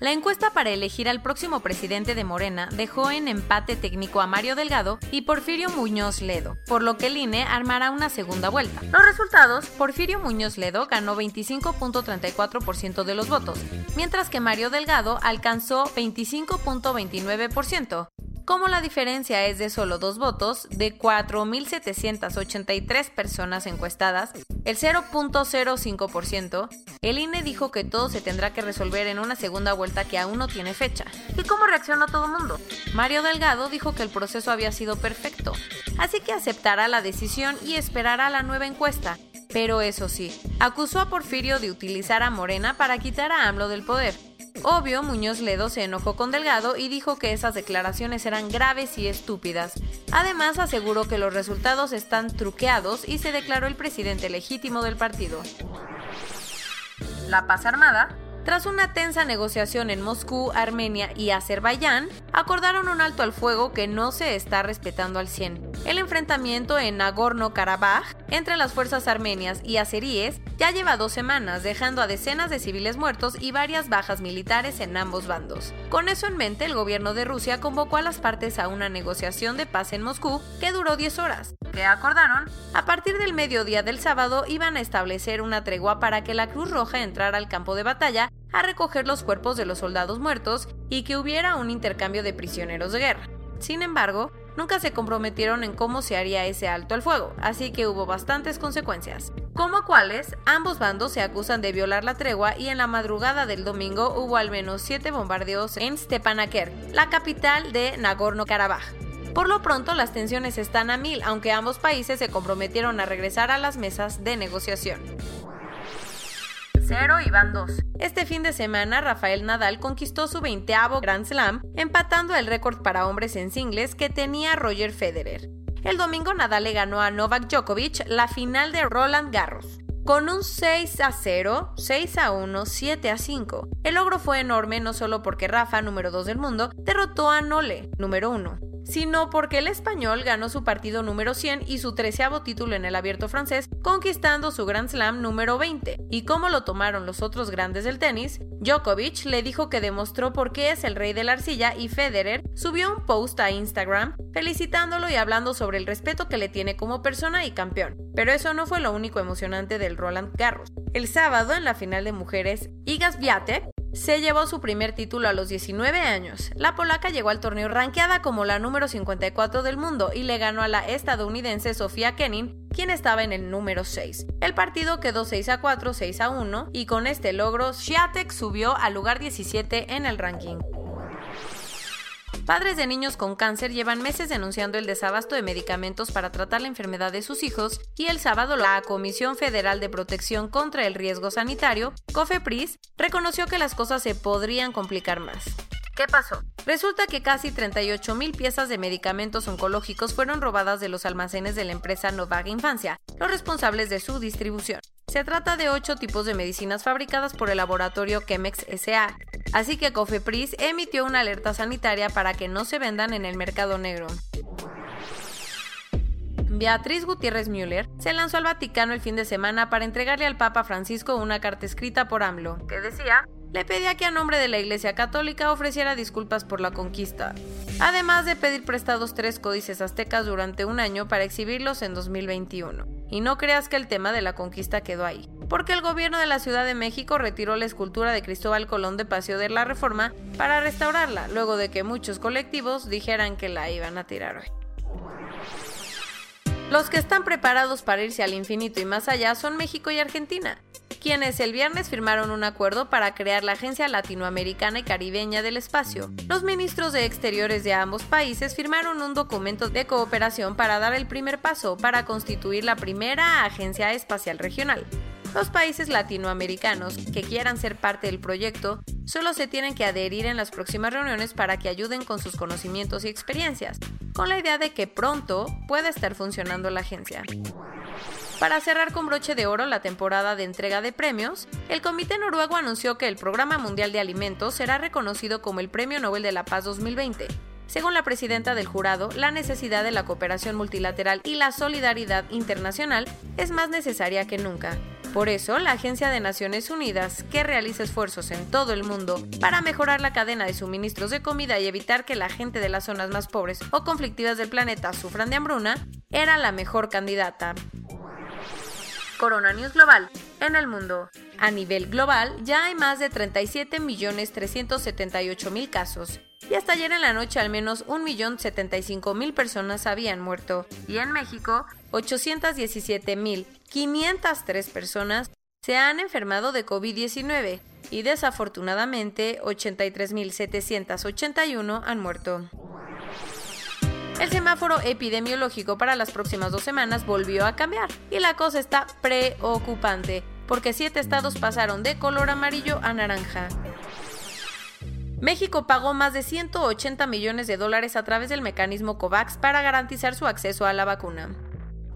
La encuesta para elegir al próximo presidente de Morena dejó en empate técnico a Mario Delgado y Porfirio Muñoz Ledo, por lo que el INE armará una segunda vuelta. Los resultados, Porfirio Muñoz Ledo ganó 25.34% de los votos, mientras que Mario Delgado alcanzó 25.29%. Como la diferencia es de solo dos votos, de 4.783 personas encuestadas, el 0.05%, el INE dijo que todo se tendrá que resolver en una segunda vuelta que aún no tiene fecha. ¿Y cómo reaccionó todo el mundo? Mario Delgado dijo que el proceso había sido perfecto, así que aceptará la decisión y esperará la nueva encuesta. Pero eso sí, acusó a Porfirio de utilizar a Morena para quitar a AMLO del poder. Obvio, Muñoz Ledo se enojó con Delgado y dijo que esas declaraciones eran graves y estúpidas. Además, aseguró que los resultados están truqueados y se declaró el presidente legítimo del partido. La paz armada tras una tensa negociación en Moscú, Armenia y Azerbaiyán, acordaron un alto al fuego que no se está respetando al 100. El enfrentamiento en Nagorno-Karabaj entre las fuerzas armenias y azeríes ya lleva dos semanas, dejando a decenas de civiles muertos y varias bajas militares en ambos bandos. Con eso en mente, el gobierno de Rusia convocó a las partes a una negociación de paz en Moscú que duró 10 horas. ¿Qué acordaron? A partir del mediodía del sábado iban a establecer una tregua para que la Cruz Roja entrara al campo de batalla a recoger los cuerpos de los soldados muertos y que hubiera un intercambio de prisioneros de guerra. Sin embargo, nunca se comprometieron en cómo se haría ese alto al fuego, así que hubo bastantes consecuencias. Como cuáles, ambos bandos se acusan de violar la tregua y en la madrugada del domingo hubo al menos siete bombardeos en Stepanakert, la capital de Nagorno-Karabaj. Por lo pronto, las tensiones están a mil, aunque ambos países se comprometieron a regresar a las mesas de negociación. 0 y van 2. Este fin de semana, Rafael Nadal conquistó su 20 Grand Slam, empatando el récord para hombres en singles que tenía Roger Federer. El domingo Nadal le ganó a Novak Djokovic la final de Roland Garros. Con un 6 a 0, 6 a 1, 7 a 5. El logro fue enorme no solo porque Rafa, número 2 del mundo, derrotó a Nole, número 1, sino porque el español ganó su partido número 100 y su treceavo título en el abierto francés, conquistando su Grand Slam número 20. Y como lo tomaron los otros grandes del tenis, Djokovic le dijo que demostró por qué es el rey de la arcilla y Federer subió un post a Instagram felicitándolo y hablando sobre el respeto que le tiene como persona y campeón. Pero eso no fue lo único emocionante del Roland Garros. El sábado, en la final de mujeres, Iga Swiatek se llevó su primer título a los 19 años. La polaca llegó al torneo rankeada como la número 54 del mundo y le ganó a la estadounidense Sofía Kenin, quien estaba en el número 6. El partido quedó 6 a 4, 6 a 1 y con este logro Swiatek subió al lugar 17 en el ranking. Padres de niños con cáncer llevan meses denunciando el desabasto de medicamentos para tratar la enfermedad de sus hijos y el sábado la Comisión Federal de Protección contra el Riesgo Sanitario, COFEPRIS, reconoció que las cosas se podrían complicar más. ¿Qué pasó? Resulta que casi 38 mil piezas de medicamentos oncológicos fueron robadas de los almacenes de la empresa Novag Infancia, los responsables de su distribución. Se trata de ocho tipos de medicinas fabricadas por el laboratorio Chemex SA, así que Cofepris emitió una alerta sanitaria para que no se vendan en el mercado negro. Beatriz Gutiérrez Müller se lanzó al Vaticano el fin de semana para entregarle al Papa Francisco una carta escrita por AMLO, que decía, le pedía que a nombre de la Iglesia Católica ofreciera disculpas por la conquista, además de pedir prestados tres códices aztecas durante un año para exhibirlos en 2021. Y no creas que el tema de la conquista quedó ahí, porque el gobierno de la Ciudad de México retiró la escultura de Cristóbal Colón de Paseo de la Reforma para restaurarla, luego de que muchos colectivos dijeran que la iban a tirar hoy. Los que están preparados para irse al infinito y más allá son México y Argentina. Quienes el viernes firmaron un acuerdo para crear la Agencia Latinoamericana y Caribeña del Espacio. Los ministros de Exteriores de ambos países firmaron un documento de cooperación para dar el primer paso para constituir la primera agencia espacial regional. Los países latinoamericanos que quieran ser parte del proyecto solo se tienen que adherir en las próximas reuniones para que ayuden con sus conocimientos y experiencias, con la idea de que pronto pueda estar funcionando la agencia. Para cerrar con broche de oro la temporada de entrega de premios, el Comité Noruego anunció que el Programa Mundial de Alimentos será reconocido como el Premio Nobel de la Paz 2020 según la presidenta del jurado, la necesidad de la cooperación multilateral y la solidaridad internacional es más necesaria que nunca. Por eso, la Agencia de Naciones Unidas, que realiza esfuerzos en todo el mundo para mejorar la cadena de suministros de comida y evitar que la gente de las zonas más pobres o conflictivas del planeta sufran de hambruna, era la mejor candidata. Corona News Global. En el mundo. A nivel global, ya hay más de 37.378.000 casos. Y hasta ayer en la noche al menos 1.075.000 personas habían muerto. Y en México, 817.503 personas se han enfermado de COVID-19 y desafortunadamente 83.781 han muerto. El semáforo epidemiológico para las próximas dos semanas volvió a cambiar y la cosa está preocupante porque siete estados pasaron de color amarillo a naranja. México pagó más de 180 millones de dólares a través del mecanismo COVAX para garantizar su acceso a la vacuna.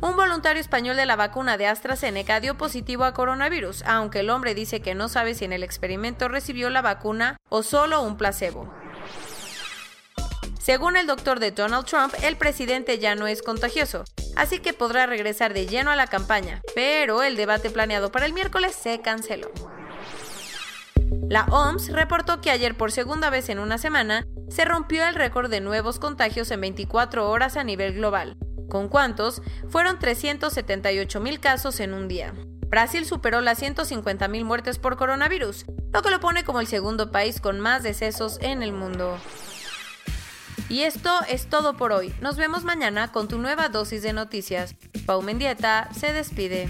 Un voluntario español de la vacuna de AstraZeneca dio positivo a coronavirus, aunque el hombre dice que no sabe si en el experimento recibió la vacuna o solo un placebo. Según el doctor de Donald Trump, el presidente ya no es contagioso, así que podrá regresar de lleno a la campaña, pero el debate planeado para el miércoles se canceló. La OMS reportó que ayer por segunda vez en una semana se rompió el récord de nuevos contagios en 24 horas a nivel global. ¿Con cuántos? Fueron 378 mil casos en un día. Brasil superó las 150 mil muertes por coronavirus, lo que lo pone como el segundo país con más decesos en el mundo. Y esto es todo por hoy. Nos vemos mañana con tu nueva dosis de noticias. Pau Mendieta se despide.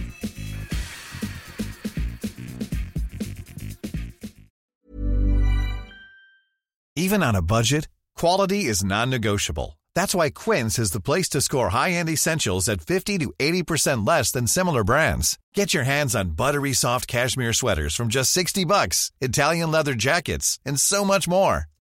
Even on a budget, quality is non-negotiable. That's why Quince is the place to score high-end essentials at 50 to 80% less than similar brands. Get your hands on buttery soft cashmere sweaters from just 60 bucks, Italian leather jackets, and so much more.